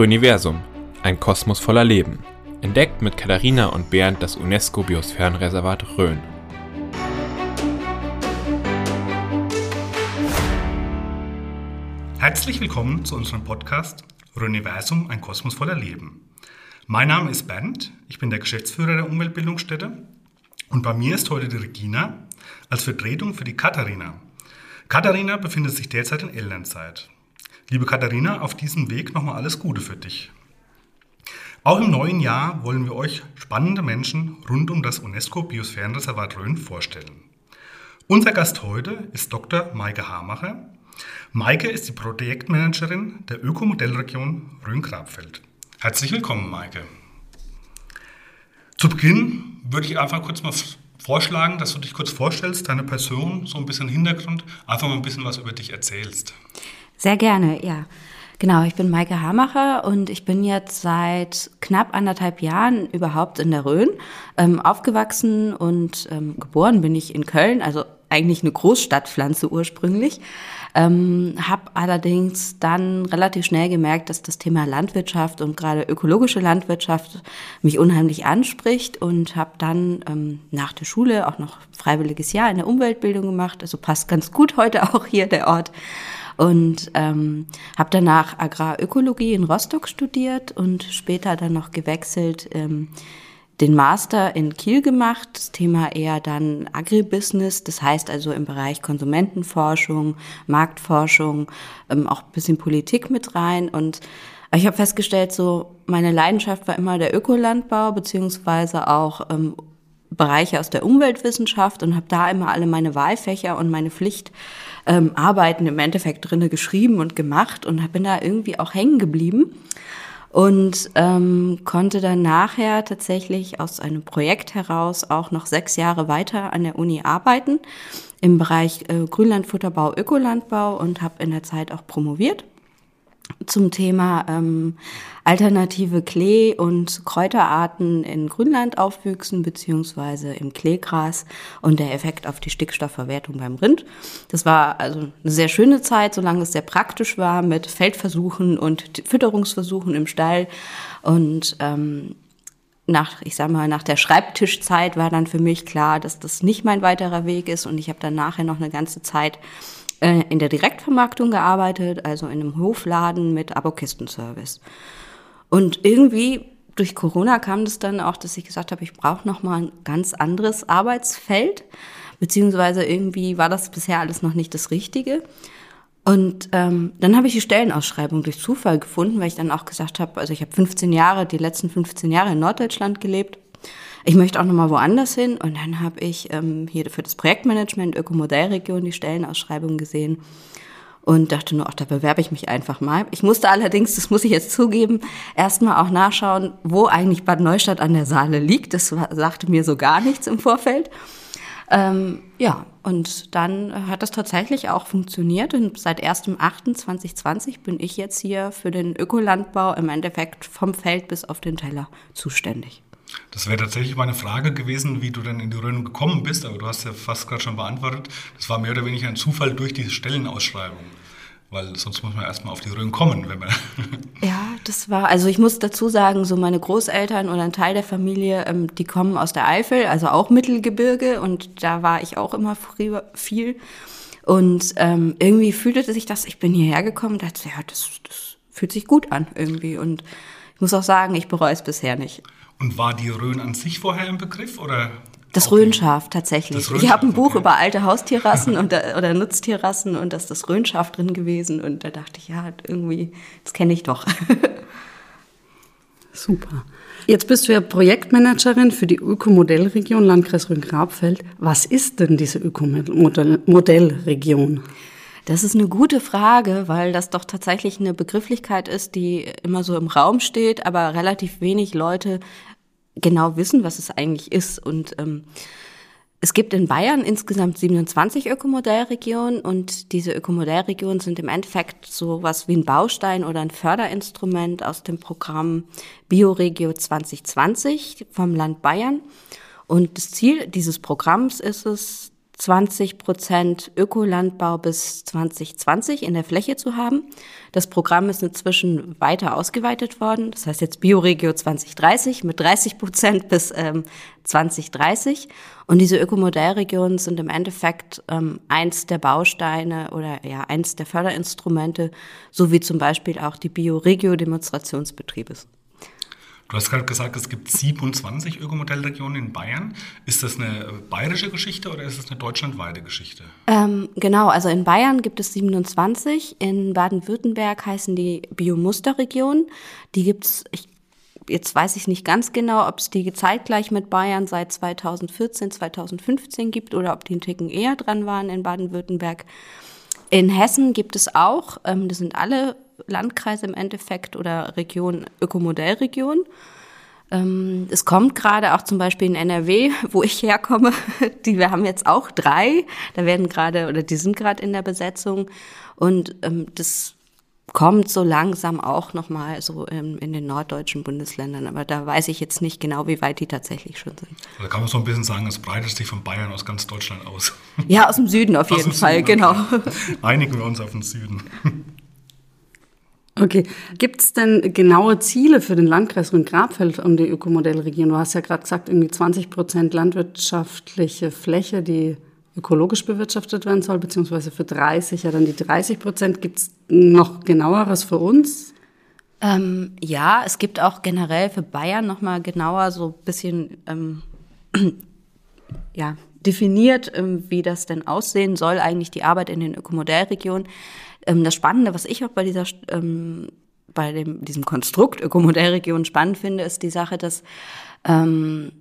Röniversum, ein Kosmos voller Leben. Entdeckt mit Katharina und Bernd das UNESCO-Biosphärenreservat Rhön. Herzlich willkommen zu unserem Podcast Röniversum, ein Kosmos voller Leben. Mein Name ist Bernd, ich bin der Geschäftsführer der Umweltbildungsstätte und bei mir ist heute die Regina als Vertretung für die Katharina. Katharina befindet sich derzeit in Elternzeit. Liebe Katharina, auf diesem Weg nochmal alles Gute für dich. Auch im neuen Jahr wollen wir euch spannende Menschen rund um das UNESCO Biosphärenreservat Rhön vorstellen. Unser Gast heute ist Dr. Maike Hamacher. Maike ist die Projektmanagerin der Ökomodellregion Rhön-Grabfeld. Herzlich willkommen, Maike. Zu Beginn würde ich einfach kurz mal vorschlagen, dass du dich kurz vorstellst, deine Person, so ein bisschen Hintergrund, einfach mal ein bisschen was über dich erzählst. Sehr gerne, ja. Genau, ich bin Maike Hamacher und ich bin jetzt seit knapp anderthalb Jahren überhaupt in der Rhön. Ähm, aufgewachsen und ähm, geboren bin ich in Köln, also eigentlich eine Großstadtpflanze ursprünglich. Ähm, habe allerdings dann relativ schnell gemerkt, dass das Thema Landwirtschaft und gerade ökologische Landwirtschaft mich unheimlich anspricht und habe dann ähm, nach der Schule auch noch freiwilliges Jahr in der Umweltbildung gemacht. Also passt ganz gut heute auch hier der Ort und ähm, habe danach Agrarökologie in Rostock studiert und später dann noch gewechselt, ähm, den Master in Kiel gemacht, das Thema eher dann Agribusiness, das heißt also im Bereich Konsumentenforschung, Marktforschung, ähm, auch bisschen Politik mit rein. Und ich habe festgestellt, so meine Leidenschaft war immer der Ökolandbau beziehungsweise auch ähm, Bereiche aus der Umweltwissenschaft und habe da immer alle meine Wahlfächer und meine Pflichtarbeiten ähm, im Endeffekt drinne geschrieben und gemacht und bin da irgendwie auch hängen geblieben und ähm, konnte dann nachher tatsächlich aus einem Projekt heraus auch noch sechs Jahre weiter an der Uni arbeiten im Bereich äh, Grünlandfutterbau, Ökolandbau und habe in der Zeit auch promoviert zum Thema ähm, alternative Klee- und Kräuterarten in Grünlandaufwüchsen beziehungsweise im Kleegras und der Effekt auf die Stickstoffverwertung beim Rind. Das war also eine sehr schöne Zeit, solange es sehr praktisch war mit Feldversuchen und Fütterungsversuchen im Stall. Und ähm, nach, ich sag mal, nach der Schreibtischzeit war dann für mich klar, dass das nicht mein weiterer Weg ist. Und ich habe dann nachher noch eine ganze Zeit äh, in der Direktvermarktung gearbeitet, also in einem Hofladen mit Abokistenservice. Und irgendwie durch Corona kam das dann auch, dass ich gesagt habe, ich brauche noch mal ein ganz anderes Arbeitsfeld, beziehungsweise irgendwie war das bisher alles noch nicht das Richtige. Und ähm, dann habe ich die Stellenausschreibung durch Zufall gefunden, weil ich dann auch gesagt habe, also ich habe 15 Jahre, die letzten 15 Jahre in Norddeutschland gelebt ich möchte auch nochmal woanders hin. Und dann habe ich ähm, hier für das Projektmanagement Ökomodellregion die Stellenausschreibung gesehen und dachte nur, ach, da bewerbe ich mich einfach mal. Ich musste allerdings, das muss ich jetzt zugeben, erstmal auch nachschauen, wo eigentlich Bad Neustadt an der Saale liegt. Das sagte mir so gar nichts im Vorfeld. Ähm, ja, und dann hat das tatsächlich auch funktioniert. Und seit 1.8.2020 bin ich jetzt hier für den Ökolandbau im Endeffekt vom Feld bis auf den Teller zuständig. Das wäre tatsächlich meine Frage gewesen, wie du dann in die Rhön gekommen bist, aber du hast ja fast gerade schon beantwortet. Das war mehr oder weniger ein Zufall durch diese Stellenausschreibung. Weil sonst muss man erstmal auf die Rhön kommen, wenn man. ja, das war, also ich muss dazu sagen, so meine Großeltern oder ein Teil der Familie, ähm, die kommen aus der Eifel, also auch Mittelgebirge und da war ich auch immer viel. Und ähm, irgendwie fühlte sich das, ich bin hierher gekommen, dachte, ja, das, das fühlt sich gut an irgendwie. Und ich muss auch sagen, ich bereue es bisher nicht. Und war die Rhön an sich vorher im Begriff oder? Das Rhönschaf tatsächlich. Das Rhönschaf, ich habe ein Buch okay. über alte Haustierrassen und, oder Nutztierrassen und da ist das Rhönschaf drin gewesen und da dachte ich, ja, irgendwie, das kenne ich doch. Super. Jetzt bist du ja Projektmanagerin für die Ökomodellregion Landkreis Rhön-Grabfeld. Was ist denn diese Ökomodellregion? Das ist eine gute Frage, weil das doch tatsächlich eine Begrifflichkeit ist, die immer so im Raum steht, aber relativ wenig Leute genau wissen, was es eigentlich ist. Und ähm, es gibt in Bayern insgesamt 27 Ökomodellregionen und diese Ökomodellregionen sind im Endeffekt so was wie ein Baustein oder ein Förderinstrument aus dem Programm Bioregio 2020 vom Land Bayern. Und das Ziel dieses Programms ist es, 20 Prozent Ökolandbau bis 2020 in der Fläche zu haben. Das Programm ist inzwischen weiter ausgeweitet worden. Das heißt jetzt Bioregio 2030 mit 30 Prozent bis ähm, 2030. Und diese Ökomodellregionen sind im Endeffekt ähm, eins der Bausteine oder ja eins der Förderinstrumente, so wie zum Beispiel auch die Bioregio-Demonstrationsbetriebe. Du hast gerade gesagt, es gibt 27 Ökomodellregionen in Bayern. Ist das eine bayerische Geschichte oder ist es eine deutschlandweite Geschichte? Ähm, genau, also in Bayern gibt es 27. In Baden-Württemberg heißen die Biomusterregionen. Die gibt es, jetzt weiß ich nicht ganz genau, ob es die zeitgleich mit Bayern seit 2014, 2015 gibt oder ob die einen Ticken eher dran waren in Baden-Württemberg. In Hessen gibt es auch, ähm, das sind alle Landkreise im Endeffekt oder Region, Ökomodellregion. Ähm, es kommt gerade auch zum Beispiel in NRW, wo ich herkomme, die wir haben jetzt auch drei, da werden gerade oder die sind gerade in der Besetzung und ähm, das kommt so langsam auch nochmal so in, in, den norddeutschen Bundesländern. Aber da weiß ich jetzt nicht genau, wie weit die tatsächlich schon sind. Da kann man so ein bisschen sagen, es breitet sich von Bayern aus ganz Deutschland aus. Ja, aus dem Süden auf aus jeden Fall, Süden, genau. Einigen wir uns auf den Süden. Okay. Gibt es denn genaue Ziele für den Landkreis und die Ökomodellregion? Du hast ja gerade gesagt, irgendwie 20 Prozent landwirtschaftliche Fläche, die ökologisch bewirtschaftet werden soll, beziehungsweise für 30, ja dann die 30 Prozent. Gibt es noch genaueres für uns? Ähm, ja, es gibt auch generell für Bayern nochmal genauer so ein bisschen ähm, ja, definiert, ähm, wie das denn aussehen soll, eigentlich die Arbeit in den Ökomodellregionen. Ähm, das Spannende, was ich auch bei dieser ähm, bei dem, diesem Konstrukt Ökomodellregion spannend finde, ist die Sache, dass ähm,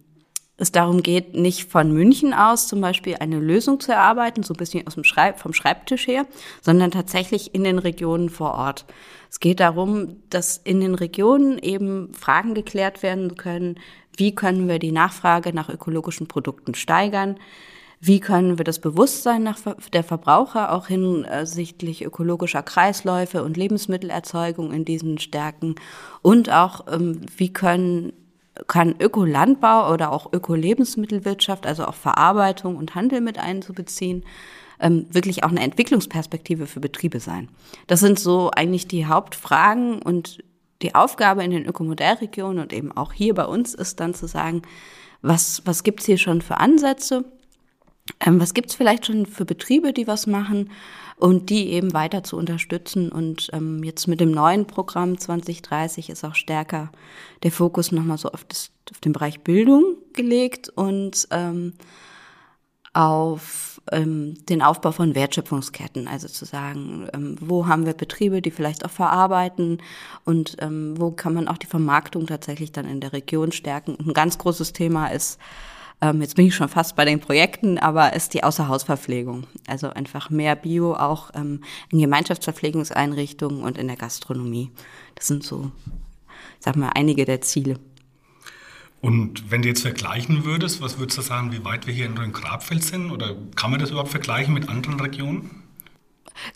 es darum geht, nicht von München aus zum Beispiel eine Lösung zu erarbeiten, so ein bisschen aus dem Schreib vom Schreibtisch her, sondern tatsächlich in den Regionen vor Ort. Es geht darum, dass in den Regionen eben Fragen geklärt werden können, wie können wir die Nachfrage nach ökologischen Produkten steigern, wie können wir das Bewusstsein nach der Verbraucher auch hinsichtlich ökologischer Kreisläufe und Lebensmittelerzeugung in diesen stärken? Und auch, ähm, wie können kann Ökolandbau oder auch Ökolebensmittelwirtschaft, also auch Verarbeitung und Handel mit einzubeziehen, ähm, wirklich auch eine Entwicklungsperspektive für Betriebe sein. Das sind so eigentlich die Hauptfragen und die Aufgabe in den Ökomodellregionen und eben auch hier bei uns ist dann zu sagen, was, was gibt's hier schon für Ansätze? Ähm, was gibt's vielleicht schon für Betriebe, die was machen und die eben weiter zu unterstützen? Und ähm, jetzt mit dem neuen Programm 2030 ist auch stärker der Fokus nochmal so auf, das, auf den Bereich Bildung gelegt und ähm, auf ähm, den Aufbau von Wertschöpfungsketten, also zu sagen, ähm, wo haben wir Betriebe, die vielleicht auch verarbeiten und ähm, wo kann man auch die Vermarktung tatsächlich dann in der Region stärken. Ein ganz großes Thema ist ähm, jetzt bin ich schon fast bei den Projekten, aber ist die Außerhausverpflegung. Also einfach mehr Bio auch ähm, in Gemeinschaftsverpflegungseinrichtungen und in der Gastronomie. Das sind so, sag mal, einige der Ziele. Und wenn du jetzt vergleichen würdest, was würdest du sagen, wie weit wir hier in Rhön-Grabfeld sind? Oder kann man das überhaupt vergleichen mit anderen Regionen?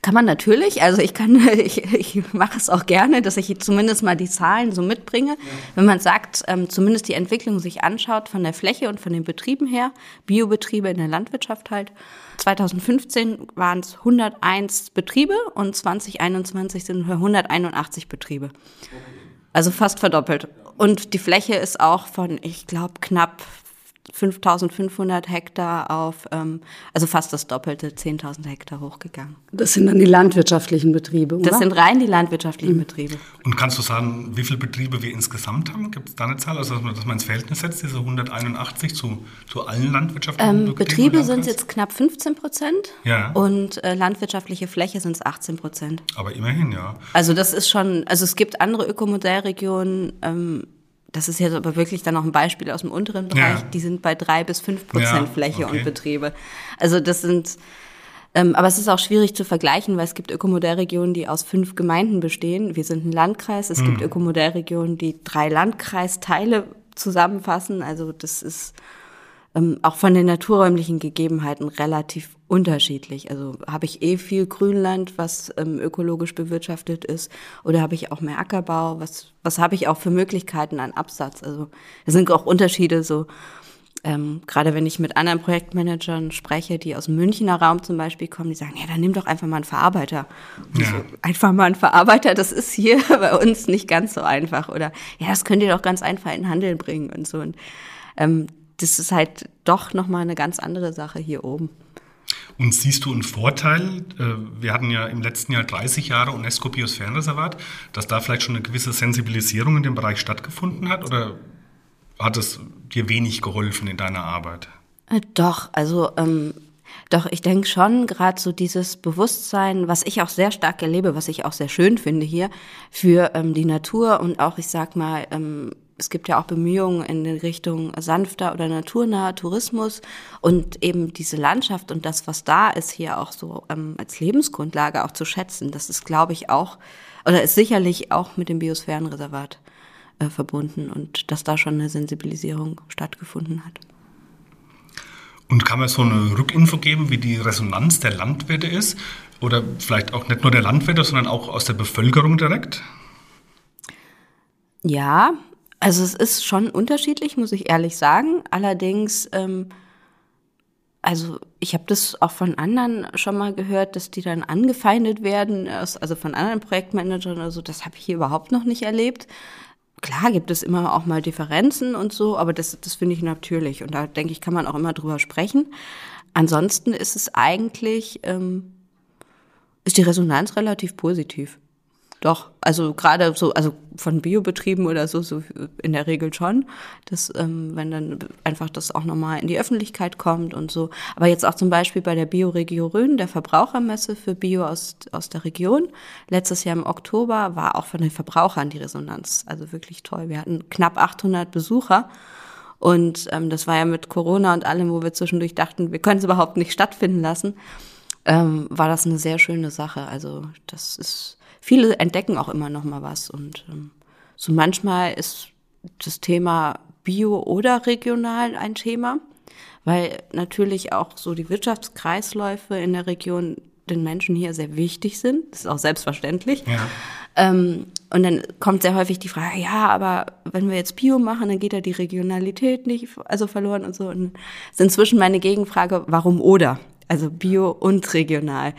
Kann man natürlich, also ich kann, ich, ich mache es auch gerne, dass ich zumindest mal die Zahlen so mitbringe. Ja. Wenn man sagt, ähm, zumindest die Entwicklung sich anschaut von der Fläche und von den Betrieben her, Biobetriebe in der Landwirtschaft halt. 2015 waren es 101 Betriebe und 2021 sind wir 181 Betriebe. Also fast verdoppelt. Und die Fläche ist auch von, ich glaube, knapp 5500 Hektar auf, ähm, also fast das Doppelte, 10.000 Hektar hochgegangen. Das sind dann die landwirtschaftlichen Betriebe, oder? Das sind rein die landwirtschaftlichen mhm. Betriebe. Und kannst du sagen, wie viele Betriebe wir insgesamt haben? Gibt es da eine Zahl, also dass man, dass man ins Verhältnis setzt, diese 181 zu, zu allen landwirtschaftlichen ähm, Betrieben? Betriebe sind jetzt knapp 15 Prozent ja. und äh, landwirtschaftliche Fläche sind es 18 Prozent. Aber immerhin, ja. Also das ist schon, also es gibt andere Ökomodellregionen, ähm, das ist jetzt aber wirklich dann noch ein Beispiel aus dem unteren Bereich, ja. die sind bei drei bis fünf Prozent ja, Fläche okay. und Betriebe. Also das sind, ähm, aber es ist auch schwierig zu vergleichen, weil es gibt Ökomodellregionen, die aus fünf Gemeinden bestehen. Wir sind ein Landkreis. Es hm. gibt Ökomodellregionen, die drei Landkreisteile zusammenfassen. Also das ist ähm, auch von den naturräumlichen Gegebenheiten relativ unterschiedlich. Also habe ich eh viel Grünland, was ähm, ökologisch bewirtschaftet ist, oder habe ich auch mehr Ackerbau? Was, was habe ich auch für Möglichkeiten an Absatz? Also es sind auch Unterschiede so ähm, gerade wenn ich mit anderen Projektmanagern spreche, die aus dem Münchner Raum zum Beispiel kommen, die sagen, ja, dann nimm doch einfach mal einen Verarbeiter. Ja. So, einfach mal einen Verarbeiter, das ist hier bei uns nicht ganz so einfach. Oder ja, das könnt ihr doch ganz einfach in den Handel bringen und so. Und ähm, das ist halt doch nochmal eine ganz andere Sache hier oben. Und siehst du einen Vorteil? Äh, wir hatten ja im letzten Jahr 30 Jahre UNESCO Biosphärenreservat, dass da vielleicht schon eine gewisse Sensibilisierung in dem Bereich stattgefunden hat? Oder hat es dir wenig geholfen in deiner Arbeit? Äh, doch, also ähm, doch, ich denke schon, gerade so dieses Bewusstsein, was ich auch sehr stark erlebe, was ich auch sehr schön finde hier, für ähm, die Natur und auch, ich sag mal, ähm, es gibt ja auch Bemühungen in Richtung sanfter oder naturnaher Tourismus und eben diese Landschaft und das, was da ist, hier auch so ähm, als Lebensgrundlage auch zu schätzen. Das ist, glaube ich, auch, oder ist sicherlich auch mit dem Biosphärenreservat äh, verbunden und dass da schon eine Sensibilisierung stattgefunden hat. Und kann man so eine Rückinfo geben, wie die Resonanz der Landwirte ist? Oder vielleicht auch nicht nur der Landwirte, sondern auch aus der Bevölkerung direkt? Ja, also es ist schon unterschiedlich, muss ich ehrlich sagen. Allerdings, ähm, also ich habe das auch von anderen schon mal gehört, dass die dann angefeindet werden, also von anderen Projektmanagern oder so. Das habe ich hier überhaupt noch nicht erlebt. Klar gibt es immer auch mal Differenzen und so, aber das, das finde ich natürlich. Und da denke ich, kann man auch immer drüber sprechen. Ansonsten ist es eigentlich, ähm, ist die Resonanz relativ positiv. Doch, also gerade so, also von Biobetrieben oder so, so in der Regel schon, dass ähm, wenn dann einfach das auch nochmal in die Öffentlichkeit kommt und so. Aber jetzt auch zum Beispiel bei der Bioregio Rhön, der Verbrauchermesse für Bio aus, aus der Region, letztes Jahr im Oktober war auch von den Verbrauchern die Resonanz, also wirklich toll. Wir hatten knapp 800 Besucher und ähm, das war ja mit Corona und allem, wo wir zwischendurch dachten, wir können es überhaupt nicht stattfinden lassen, ähm, war das eine sehr schöne Sache. Also das ist viele entdecken auch immer noch mal was. Und ähm, so manchmal ist das Thema Bio oder regional ein Thema, weil natürlich auch so die Wirtschaftskreisläufe in der Region den Menschen hier sehr wichtig sind. Das ist auch selbstverständlich. Ja. Ähm, und dann kommt sehr häufig die Frage, ja, aber wenn wir jetzt Bio machen, dann geht ja die Regionalität nicht also verloren und so. Und ist inzwischen meine Gegenfrage, warum oder? Also Bio und regional.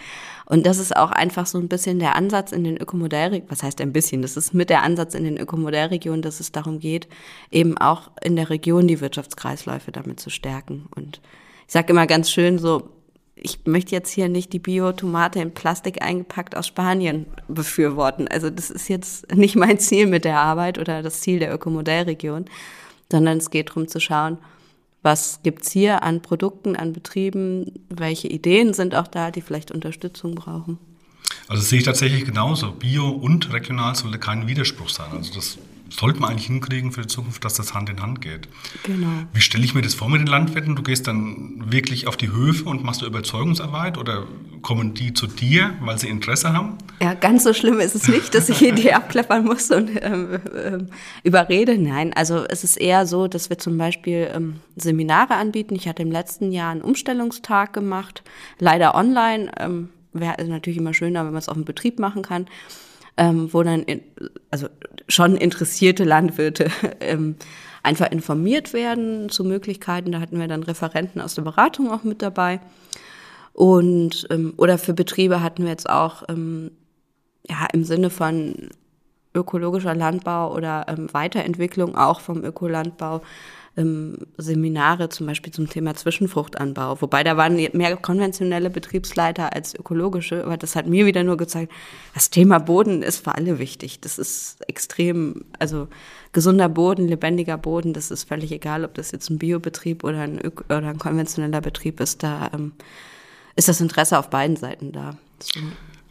Und das ist auch einfach so ein bisschen der Ansatz in den Ökomodellregionen, was heißt ein bisschen, das ist mit der Ansatz in den Ökomodellregionen, dass es darum geht, eben auch in der Region die Wirtschaftskreisläufe damit zu stärken. Und ich sage immer ganz schön so, ich möchte jetzt hier nicht die Bio-Tomate in Plastik eingepackt aus Spanien befürworten. Also das ist jetzt nicht mein Ziel mit der Arbeit oder das Ziel der Ökomodellregion, sondern es geht darum zu schauen, was gibt's hier an Produkten, an Betrieben, welche Ideen sind auch da, die vielleicht Unterstützung brauchen. Also das sehe ich tatsächlich genauso. Bio und regional sollte kein Widerspruch sein. Also das sollte man eigentlich hinkriegen für die Zukunft, dass das Hand in Hand geht. Genau. Wie stelle ich mir das vor mit den Landwirten? Du gehst dann wirklich auf die Höfe und machst du Überzeugungsarbeit oder kommen die zu dir, weil sie Interesse haben? Ja, ganz so schlimm ist es nicht, dass ich hier die abklappern muss und ähm, ähm, überrede. Nein, also es ist eher so, dass wir zum Beispiel ähm, Seminare anbieten. Ich hatte im letzten Jahr einen Umstellungstag gemacht, leider online. Ähm, Wäre natürlich immer schöner, wenn man es auf dem Betrieb machen kann ähm, wo dann in, also schon interessierte Landwirte ähm, einfach informiert werden zu Möglichkeiten. Da hatten wir dann Referenten aus der Beratung auch mit dabei. Und ähm, oder für Betriebe hatten wir jetzt auch ähm, ja im Sinne von ökologischer Landbau oder ähm, Weiterentwicklung auch vom Ökolandbau ähm, Seminare zum Beispiel zum Thema Zwischenfruchtanbau. Wobei da waren mehr konventionelle Betriebsleiter als ökologische, aber das hat mir wieder nur gezeigt, das Thema Boden ist für alle wichtig. Das ist extrem, also gesunder Boden, lebendiger Boden, das ist völlig egal, ob das jetzt ein Biobetrieb oder ein, Öko oder ein konventioneller Betrieb ist, da ähm, ist das Interesse auf beiden Seiten da. So.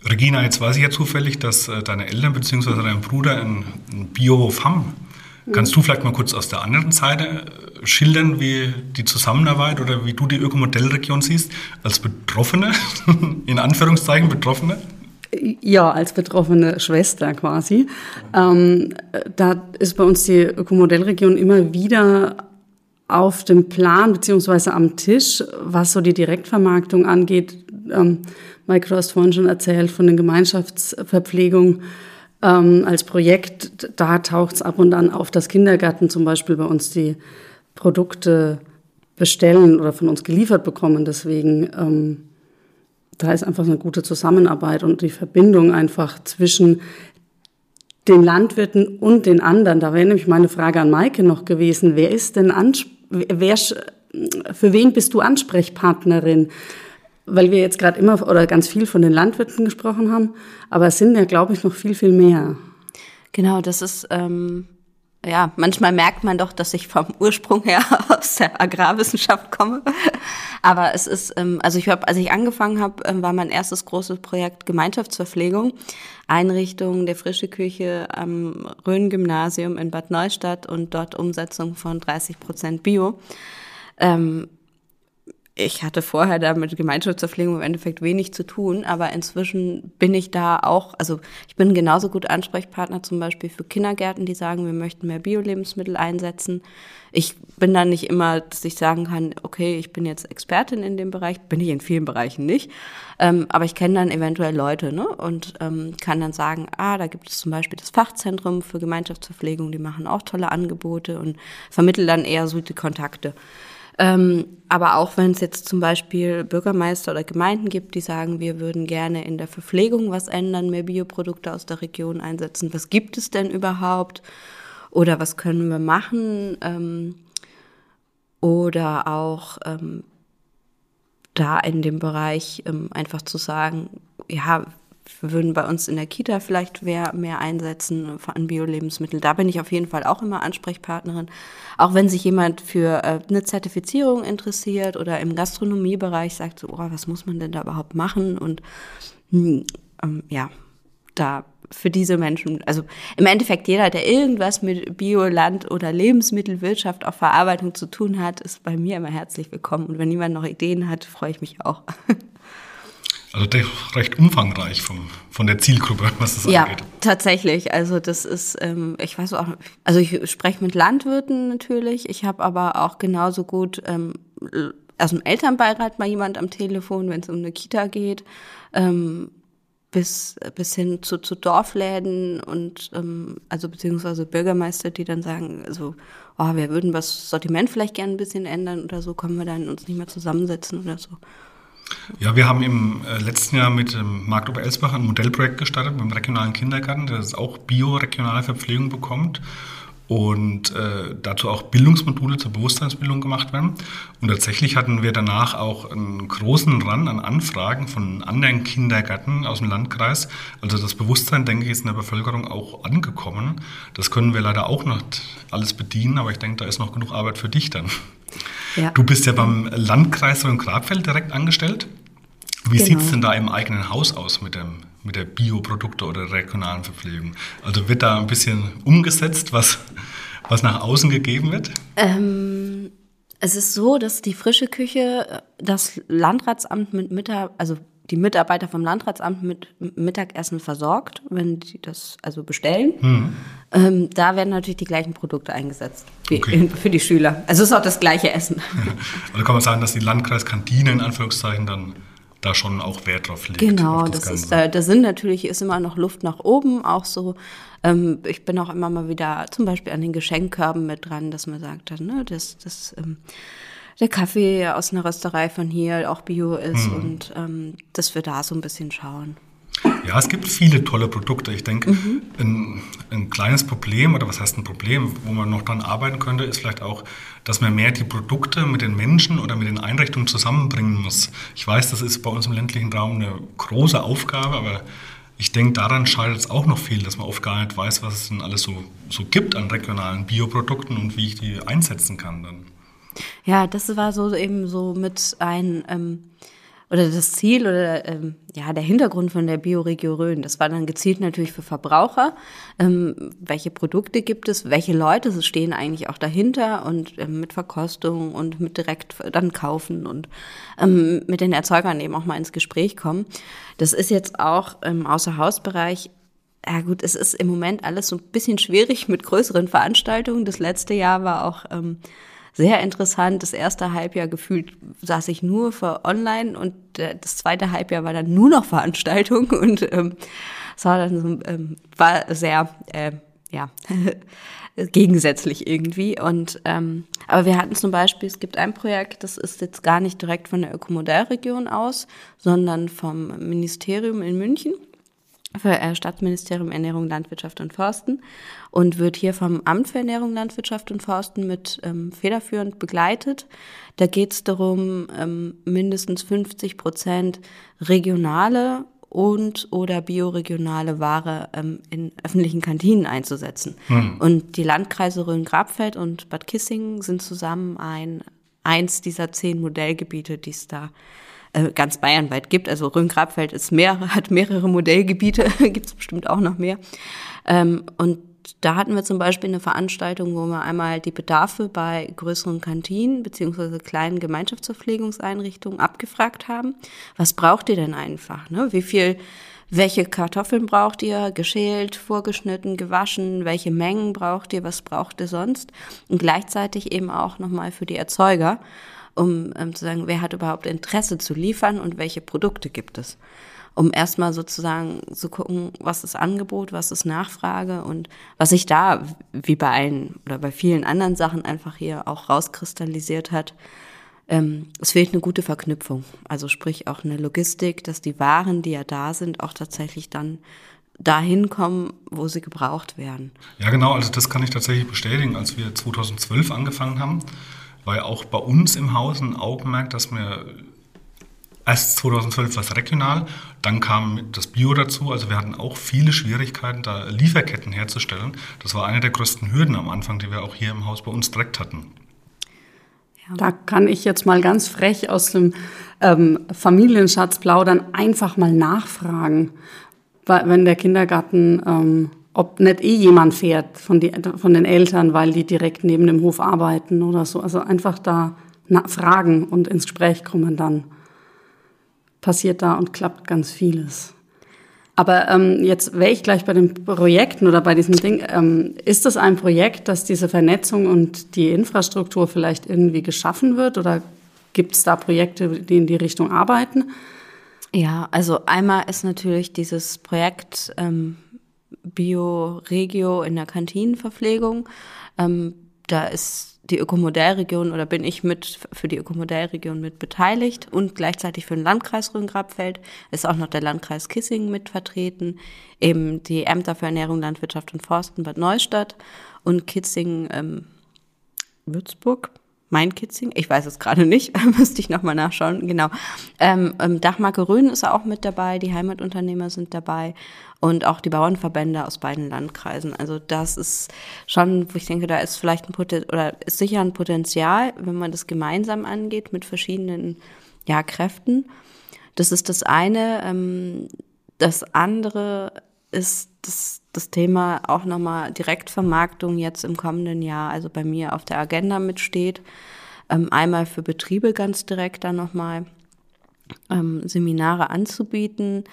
Regina, jetzt weiß ich ja zufällig, dass äh, deine Eltern bzw. dein Bruder einen Biohof haben. Kannst du vielleicht mal kurz aus der anderen Seite äh, schildern, wie die Zusammenarbeit oder wie du die Ökomodellregion siehst, als Betroffene, in Anführungszeichen Betroffene? Ja, als betroffene Schwester quasi. Ähm, da ist bei uns die Ökomodellregion immer wieder auf dem Plan beziehungsweise am Tisch, was so die Direktvermarktung angeht. Ähm, Mike, du hast vorhin schon erzählt von den Gemeinschaftsverpflegungen ähm, als Projekt. Da taucht es ab und an auf, dass Kindergarten zum Beispiel bei uns die Produkte bestellen oder von uns geliefert bekommen. Deswegen, ähm, da ist einfach eine gute Zusammenarbeit und die Verbindung einfach zwischen den Landwirten und den anderen. Da wäre nämlich meine Frage an Maike noch gewesen. Wer ist denn, wer, für wen bist du Ansprechpartnerin? Weil wir jetzt gerade immer oder ganz viel von den Landwirten gesprochen haben, aber es sind ja, glaube ich, noch viel, viel mehr. Genau, das ist, ähm, ja, manchmal merkt man doch, dass ich vom Ursprung her aus der Agrarwissenschaft komme. Aber es ist, ähm, also ich habe, als ich angefangen habe, ähm, war mein erstes großes Projekt Gemeinschaftsverpflegung, Einrichtung der frische Küche am Rhön-Gymnasium in Bad Neustadt und dort Umsetzung von 30 Prozent Bio. Ähm, ich hatte vorher da mit Gemeinschaftsverpflegung im Endeffekt wenig zu tun, aber inzwischen bin ich da auch, also ich bin genauso gut Ansprechpartner zum Beispiel für Kindergärten, die sagen, wir möchten mehr Bio-Lebensmittel einsetzen. Ich bin da nicht immer, dass ich sagen kann, okay, ich bin jetzt Expertin in dem Bereich, bin ich in vielen Bereichen nicht, ähm, aber ich kenne dann eventuell Leute ne? und ähm, kann dann sagen, ah, da gibt es zum Beispiel das Fachzentrum für Gemeinschaftsverpflegung, die machen auch tolle Angebote und vermitteln dann eher so die Kontakte. Ähm, aber auch wenn es jetzt zum Beispiel Bürgermeister oder Gemeinden gibt, die sagen, wir würden gerne in der Verpflegung was ändern, mehr Bioprodukte aus der Region einsetzen. Was gibt es denn überhaupt? Oder was können wir machen? Ähm, oder auch ähm, da in dem Bereich ähm, einfach zu sagen, ja, wir würden bei uns in der Kita vielleicht mehr, mehr einsetzen an Bio-Lebensmittel. Da bin ich auf jeden Fall auch immer Ansprechpartnerin. Auch wenn sich jemand für äh, eine Zertifizierung interessiert oder im Gastronomiebereich sagt, so, oh, was muss man denn da überhaupt machen? Und hm, ähm, ja, da für diese Menschen, also im Endeffekt jeder, der irgendwas mit Bioland oder Lebensmittelwirtschaft auf Verarbeitung zu tun hat, ist bei mir immer herzlich willkommen. Und wenn jemand noch Ideen hat, freue ich mich auch. Also recht umfangreich vom, von der Zielgruppe, was das ja, angeht. Ja, tatsächlich. Also das ist, ähm, ich weiß auch, also ich spreche mit Landwirten natürlich. Ich habe aber auch genauso gut ähm, aus dem Elternbeirat mal jemand am Telefon, wenn es um eine Kita geht, ähm, bis, bis hin zu, zu Dorfläden und ähm, also beziehungsweise Bürgermeister, die dann sagen, also oh, wir würden das Sortiment vielleicht gerne ein bisschen ändern oder so, können wir dann uns nicht mehr zusammensetzen oder so. Ja, wir haben im äh, letzten Jahr mit ähm, Markt Oberelsbach ein Modellprojekt gestartet mit dem regionalen Kindergarten, der auch bio-regionale Verpflegung bekommt und äh, dazu auch Bildungsmodule zur Bewusstseinsbildung gemacht werden. Und tatsächlich hatten wir danach auch einen großen Run an Anfragen von anderen Kindergärten aus dem Landkreis. Also das Bewusstsein, denke ich, ist in der Bevölkerung auch angekommen. Das können wir leider auch nicht alles bedienen, aber ich denke, da ist noch genug Arbeit für dich dann. Ja. Du bist ja beim Landkreis Rhön-Grabfeld direkt angestellt. Wie genau. sieht es denn da im eigenen Haus aus mit, dem, mit der Bioprodukte oder regionalen Verpflegung? Also wird da ein bisschen umgesetzt, was, was nach außen gegeben wird? Ähm, es ist so, dass die frische Küche das Landratsamt mit Mitarbeitern, also die Mitarbeiter vom Landratsamt mit Mittagessen versorgt, wenn die das also bestellen. Mhm. Ähm, da werden natürlich die gleichen Produkte eingesetzt okay. für die Schüler. Also es ist auch das gleiche Essen. also kann man sagen, dass die Landkreiskantine in Anführungszeichen dann da schon auch Wert drauf legt. Genau, das, das ist da, da sind natürlich ist immer noch Luft nach oben, auch so. Ähm, ich bin auch immer mal wieder zum Beispiel an den Geschenkkörben mit dran, dass man sagt, ne, das, das ähm, der Kaffee aus einer Rösterei von hier auch bio ist mhm. und ähm, dass wir da so ein bisschen schauen. Ja, es gibt viele tolle Produkte. Ich denke, mhm. ein, ein, kleines Problem, oder was heißt ein Problem, wo man noch dran arbeiten könnte, ist vielleicht auch, dass man mehr die Produkte mit den Menschen oder mit den Einrichtungen zusammenbringen muss. Ich weiß, das ist bei uns im ländlichen Raum eine große Aufgabe, aber ich denke, daran scheitert es auch noch viel, dass man oft gar nicht weiß, was es denn alles so, so gibt an regionalen Bioprodukten und wie ich die einsetzen kann dann. Ja, das war so eben so mit ein ähm, oder das Ziel oder ähm, ja der Hintergrund von der Bioregio Rhön. Das war dann gezielt natürlich für Verbraucher. Ähm, welche Produkte gibt es? Welche Leute stehen eigentlich auch dahinter und ähm, mit Verkostung und mit direkt dann kaufen und ähm, mit den Erzeugern eben auch mal ins Gespräch kommen. Das ist jetzt auch im Außerhausbereich ja gut, es ist im Moment alles so ein bisschen schwierig mit größeren Veranstaltungen. Das letzte Jahr war auch ähm, sehr interessant. Das erste Halbjahr gefühlt saß ich nur für online und das zweite Halbjahr war dann nur noch Veranstaltung und ähm, es war dann so, ähm, war sehr äh, ja, gegensätzlich irgendwie. Und ähm, aber wir hatten zum Beispiel, es gibt ein Projekt, das ist jetzt gar nicht direkt von der Ökomodellregion aus, sondern vom Ministerium in München für äh, Stadtministerium Ernährung, Landwirtschaft und Forsten und wird hier vom Amt für Ernährung, Landwirtschaft und Forsten mit ähm, federführend begleitet. Da geht es darum, ähm, mindestens 50 Prozent regionale und oder bioregionale Ware ähm, in öffentlichen Kantinen einzusetzen. Hm. Und die Landkreise Rhön-Grabfeld und Bad Kissingen sind zusammen ein eins dieser zehn Modellgebiete, die es da äh, ganz bayernweit gibt. Also Rhön-Grabfeld ist mehr, hat mehrere Modellgebiete, gibt es bestimmt auch noch mehr. Ähm, und da hatten wir zum Beispiel eine Veranstaltung, wo wir einmal die Bedarfe bei größeren Kantinen beziehungsweise kleinen Gemeinschaftsverpflegungseinrichtungen abgefragt haben. Was braucht ihr denn einfach? Ne? Wie viel, welche Kartoffeln braucht ihr? Geschält, vorgeschnitten, gewaschen? Welche Mengen braucht ihr? Was braucht ihr sonst? Und gleichzeitig eben auch nochmal für die Erzeuger, um ähm, zu sagen, wer hat überhaupt Interesse zu liefern und welche Produkte gibt es? um erstmal sozusagen zu gucken, was ist Angebot, was ist Nachfrage und was sich da, wie bei allen oder bei vielen anderen Sachen einfach hier auch rauskristallisiert hat, ähm, es fehlt eine gute Verknüpfung. Also sprich auch eine Logistik, dass die Waren, die ja da sind, auch tatsächlich dann dahin kommen, wo sie gebraucht werden. Ja, genau, also das kann ich tatsächlich bestätigen. Als wir 2012 angefangen haben, ja auch bei uns im Haus ein Augenmerk, dass wir Erst 2012 war es regional, dann kam das Bio dazu. Also wir hatten auch viele Schwierigkeiten, da Lieferketten herzustellen. Das war eine der größten Hürden am Anfang, die wir auch hier im Haus bei uns direkt hatten. Da kann ich jetzt mal ganz frech aus dem ähm, Familienschatz plaudern, einfach mal nachfragen, wenn der Kindergarten, ähm, ob nicht eh jemand fährt von, die, von den Eltern, weil die direkt neben dem Hof arbeiten oder so. Also einfach da fragen und ins Gespräch kommen dann passiert da und klappt ganz vieles. Aber ähm, jetzt wäre ich gleich bei den Projekten oder bei diesem Ding. Ähm, ist das ein Projekt, dass diese Vernetzung und die Infrastruktur vielleicht irgendwie geschaffen wird? Oder gibt es da Projekte, die in die Richtung arbeiten? Ja, also einmal ist natürlich dieses Projekt ähm, Bio-Regio in der Kantinenverpflegung. Ähm, da ist die Ökomodellregion oder bin ich mit für die Ökomodellregion mit beteiligt und gleichzeitig für den Landkreis Rhön-Grabfeld. Ist auch noch der Landkreis Kissingen mit vertreten, eben die Ämter für Ernährung, Landwirtschaft und Forsten Bad Neustadt und Kitzingen ähm, Würzburg Main-Kitzing, ich weiß es gerade nicht, müsste ich nochmal nachschauen, genau. Ähm, ähm, Dachmarke Rhön ist auch mit dabei, die Heimatunternehmer sind dabei und auch die Bauernverbände aus beiden Landkreisen. Also das ist schon, wo ich denke, da ist vielleicht ein Potenzial, oder ist sicher ein Potenzial, wenn man das gemeinsam angeht mit verschiedenen ja, Kräften. Das ist das eine. Ähm, das andere ist das, das Thema auch nochmal Direktvermarktung jetzt im kommenden Jahr, also bei mir auf der Agenda mitsteht. Ähm, einmal für Betriebe ganz direkt dann nochmal ähm, Seminare anzubieten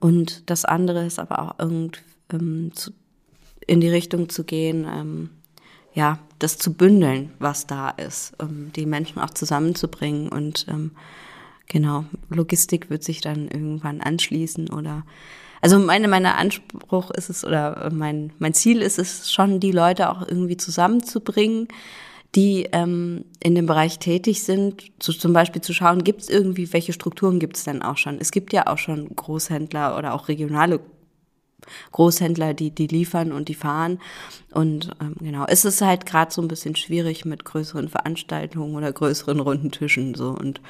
und das andere ist aber auch irgend ähm, zu, in die Richtung zu gehen, ähm, ja, das zu bündeln, was da ist, um die Menschen auch zusammenzubringen und ähm, genau, Logistik wird sich dann irgendwann anschließen oder also meine, meine Anspruch ist es oder mein, mein Ziel ist es schon, die Leute auch irgendwie zusammenzubringen, die ähm, in dem Bereich tätig sind, zu, zum Beispiel zu schauen, gibt es irgendwie, welche Strukturen gibt es denn auch schon? Es gibt ja auch schon Großhändler oder auch regionale Großhändler, die, die liefern und die fahren. Und ähm, genau, es ist halt gerade so ein bisschen schwierig mit größeren Veranstaltungen oder größeren runden Tischen so und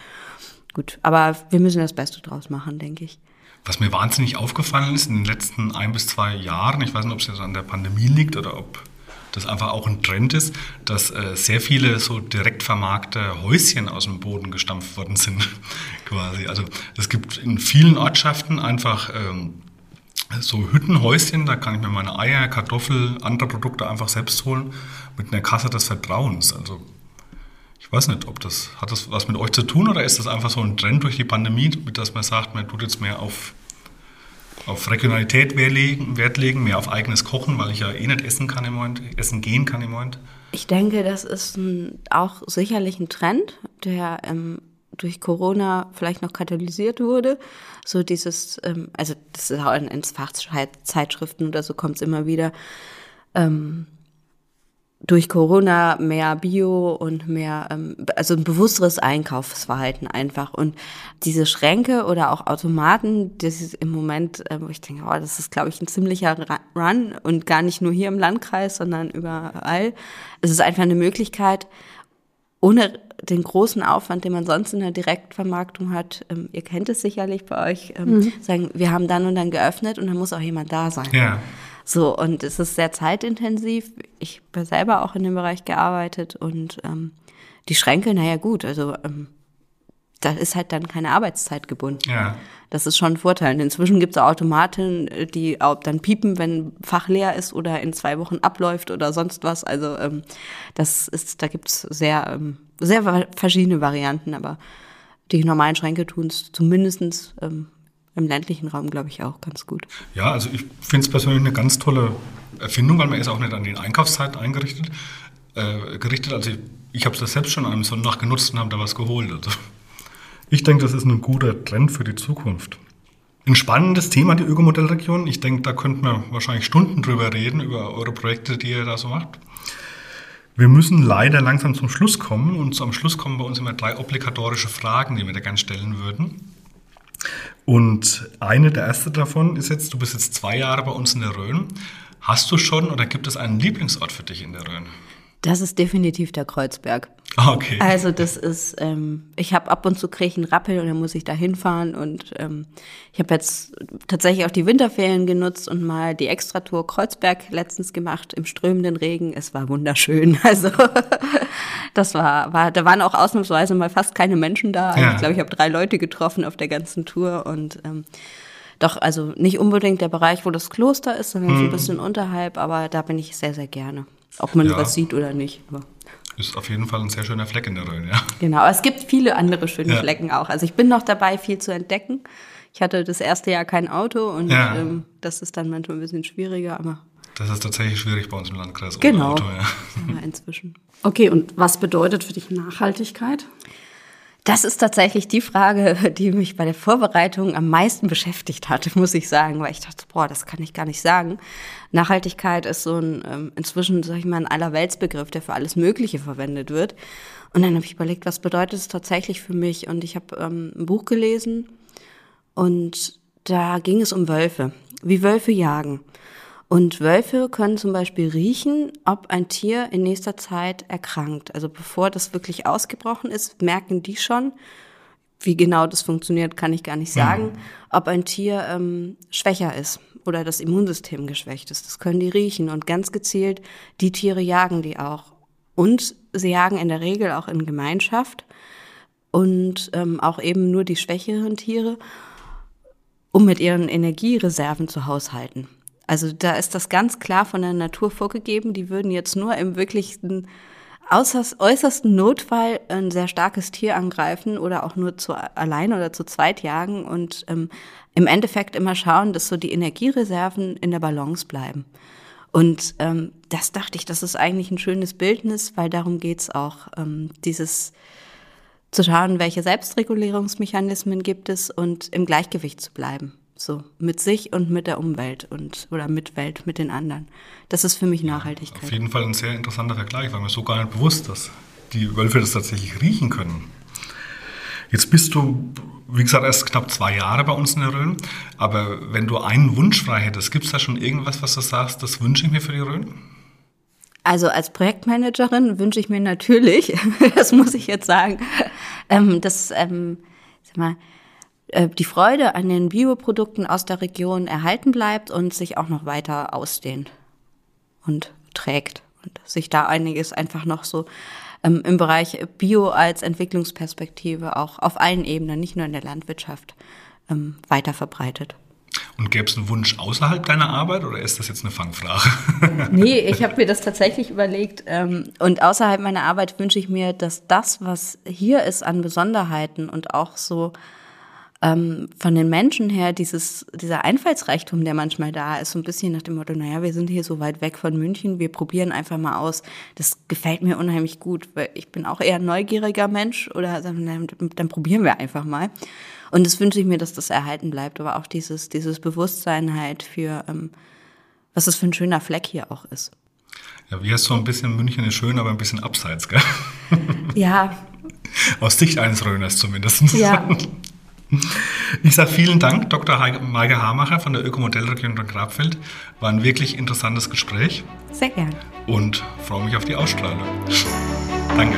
gut. Aber wir müssen das Beste draus machen, denke ich. Was mir wahnsinnig aufgefallen ist in den letzten ein bis zwei Jahren, ich weiß nicht, ob es jetzt an der Pandemie liegt oder ob das einfach auch ein Trend ist, dass äh, sehr viele so direkt vermarkte Häuschen aus dem Boden gestampft worden sind, quasi. Also es gibt in vielen Ortschaften einfach ähm, so Hüttenhäuschen, da kann ich mir meine Eier, Kartoffel, andere Produkte einfach selbst holen mit einer Kasse des Vertrauens. Also ich weiß nicht, ob das, hat das was mit euch zu tun oder ist das einfach so ein Trend durch die Pandemie, dass man sagt, man tut jetzt mehr auf, auf Regionalität Wert legen, Wert legen, mehr auf eigenes Kochen, weil ich ja eh nicht essen kann im Moment, essen gehen kann im Moment? Ich denke, das ist ein, auch sicherlich ein Trend, der ähm, durch Corona vielleicht noch katalysiert wurde. So dieses, ähm, also das ist auch in, in Fachzeitschriften oder so kommt es immer wieder ähm, durch Corona mehr Bio und mehr, ähm, also ein bewussteres Einkaufsverhalten einfach. Und diese Schränke oder auch Automaten, das ist im Moment, äh, wo ich denke, oh, das ist, glaube ich, ein ziemlicher Run und gar nicht nur hier im Landkreis, sondern überall. Es ist einfach eine Möglichkeit, ohne den großen Aufwand, den man sonst in der Direktvermarktung hat, ähm, ihr kennt es sicherlich bei euch, ähm, mhm. sagen, wir haben dann und dann geöffnet und dann muss auch jemand da sein. Ja. So, und es ist sehr zeitintensiv. Ich habe selber auch in dem Bereich gearbeitet und ähm, die Schränke, naja gut, also ähm, da ist halt dann keine Arbeitszeit gebunden. Ja. Das ist schon ein Vorteil. Inzwischen gibt es Automaten, die auch dann piepen, wenn Fach leer ist oder in zwei Wochen abläuft oder sonst was. Also ähm, das ist, da gibt es sehr, ähm, sehr verschiedene Varianten, aber die normalen Schränke tun es zumindest ähm, im ländlichen Raum, glaube ich, auch ganz gut. Ja, also ich finde es persönlich eine ganz tolle Erfindung, weil man ist auch nicht an die Einkaufszeit eingerichtet, äh, gerichtet. Also ich, ich habe es selbst schon einem Sonntag genutzt und habe da was geholt. Also ich denke, das ist ein guter Trend für die Zukunft. Ein spannendes Thema, die Ökomodellregion. Ich denke, da könnten wir wahrscheinlich Stunden drüber reden, über eure Projekte, die ihr da so macht. Wir müssen leider langsam zum Schluss kommen und am Schluss kommen bei uns immer drei obligatorische Fragen, die wir da gerne stellen würden. Und eine der erste davon ist jetzt, du bist jetzt zwei Jahre bei uns in der Rhön. Hast du schon oder gibt es einen Lieblingsort für dich in der Rhön? Das ist definitiv der Kreuzberg. Ah, okay. Also das ist, ähm, ich habe ab und zu kriege ich einen Rappel und dann muss ich da hinfahren und ähm, ich habe jetzt tatsächlich auch die Winterferien genutzt und mal die Extratour Kreuzberg letztens gemacht im strömenden Regen. Es war wunderschön. Also das war, war, da waren auch ausnahmsweise mal fast keine Menschen da. Also ja. Ich glaube, ich habe drei Leute getroffen auf der ganzen Tour und ähm, doch, also nicht unbedingt der Bereich, wo das Kloster ist, sondern hm. so ein mhm. bisschen unterhalb, aber da bin ich sehr, sehr gerne. Ob man ja. was sieht oder nicht. Aber. Ist auf jeden Fall ein sehr schöner Fleck in der Rhön, ja. Genau, es gibt viele andere schöne ja. Flecken auch. Also ich bin noch dabei, viel zu entdecken. Ich hatte das erste Jahr kein Auto und ja. ähm, das ist dann manchmal ein bisschen schwieriger, aber. Das ist tatsächlich schwierig bei uns im Landkreis. Genau. Auto, ja. inzwischen. Okay, und was bedeutet für dich Nachhaltigkeit? Das ist tatsächlich die Frage, die mich bei der Vorbereitung am meisten beschäftigt hat, muss ich sagen, weil ich dachte, boah, das kann ich gar nicht sagen. Nachhaltigkeit ist so ein ähm, inzwischen, sag ich mal, ein Allerweltsbegriff, der für alles Mögliche verwendet wird. Und dann habe ich überlegt, was bedeutet es tatsächlich für mich? Und ich habe ähm, ein Buch gelesen und da ging es um Wölfe, wie Wölfe jagen. Und Wölfe können zum Beispiel riechen, ob ein Tier in nächster Zeit erkrankt. Also bevor das wirklich ausgebrochen ist, merken die schon, wie genau das funktioniert, kann ich gar nicht sagen, mhm. ob ein Tier ähm, schwächer ist oder das Immunsystem geschwächt ist. Das können die riechen und ganz gezielt, die Tiere jagen die auch. Und sie jagen in der Regel auch in Gemeinschaft und ähm, auch eben nur die schwächeren Tiere, um mit ihren Energiereserven zu haushalten. Also da ist das ganz klar von der Natur vorgegeben. Die würden jetzt nur im wirklichsten äußersten Notfall ein sehr starkes Tier angreifen oder auch nur zu allein oder zu zweit jagen und ähm, im Endeffekt immer schauen, dass so die Energiereserven in der Balance bleiben. Und ähm, das dachte ich, das ist eigentlich ein schönes Bildnis, weil darum geht's auch, ähm, dieses zu schauen, welche Selbstregulierungsmechanismen gibt es und im Gleichgewicht zu bleiben. So, mit sich und mit der Umwelt und oder mit Welt, mit den anderen. Das ist für mich Nachhaltigkeit. Auf jeden Fall ein sehr interessanter Vergleich, weil mir so gar nicht bewusst, dass die Wölfe das tatsächlich riechen können. Jetzt bist du, wie gesagt, erst knapp zwei Jahre bei uns in der Rhön. Aber wenn du einen Wunsch frei hättest, gibt es da schon irgendwas, was du sagst, das wünsche ich mir für die Rhön? Also als Projektmanagerin wünsche ich mir natürlich, das muss ich jetzt sagen, ähm, dass, ähm, sag mal, die Freude an den Bioprodukten aus der Region erhalten bleibt und sich auch noch weiter ausdehnt und trägt und sich da einiges einfach noch so ähm, im Bereich Bio als Entwicklungsperspektive auch auf allen Ebenen, nicht nur in der Landwirtschaft, ähm, weiter verbreitet. Und gäbe es einen Wunsch außerhalb deiner Arbeit oder ist das jetzt eine Fangfrage? nee, ich habe mir das tatsächlich überlegt. Ähm, und außerhalb meiner Arbeit wünsche ich mir, dass das, was hier ist an Besonderheiten und auch so ähm, von den Menschen her dieses, dieser Einfallsreichtum, der manchmal da ist, so ein bisschen nach dem Motto, naja, wir sind hier so weit weg von München, wir probieren einfach mal aus. Das gefällt mir unheimlich gut, weil ich bin auch eher ein neugieriger Mensch oder dann, dann probieren wir einfach mal. Und das wünsche ich mir, dass das erhalten bleibt, aber auch dieses, dieses Bewusstsein halt für, ähm, was das für ein schöner Fleck hier auch ist. Ja, wie hast so ein bisschen München ist schön, aber ein bisschen abseits, gell? Ja. Aus Sicht eines Röhners zumindest. Ja. Ich sage vielen Dank, Dr. Maike Hamacher von der Ökomodellregion Grabfeld. War ein wirklich interessantes Gespräch. Sehr gern. Und freue mich auf die Ausstrahlung. Danke.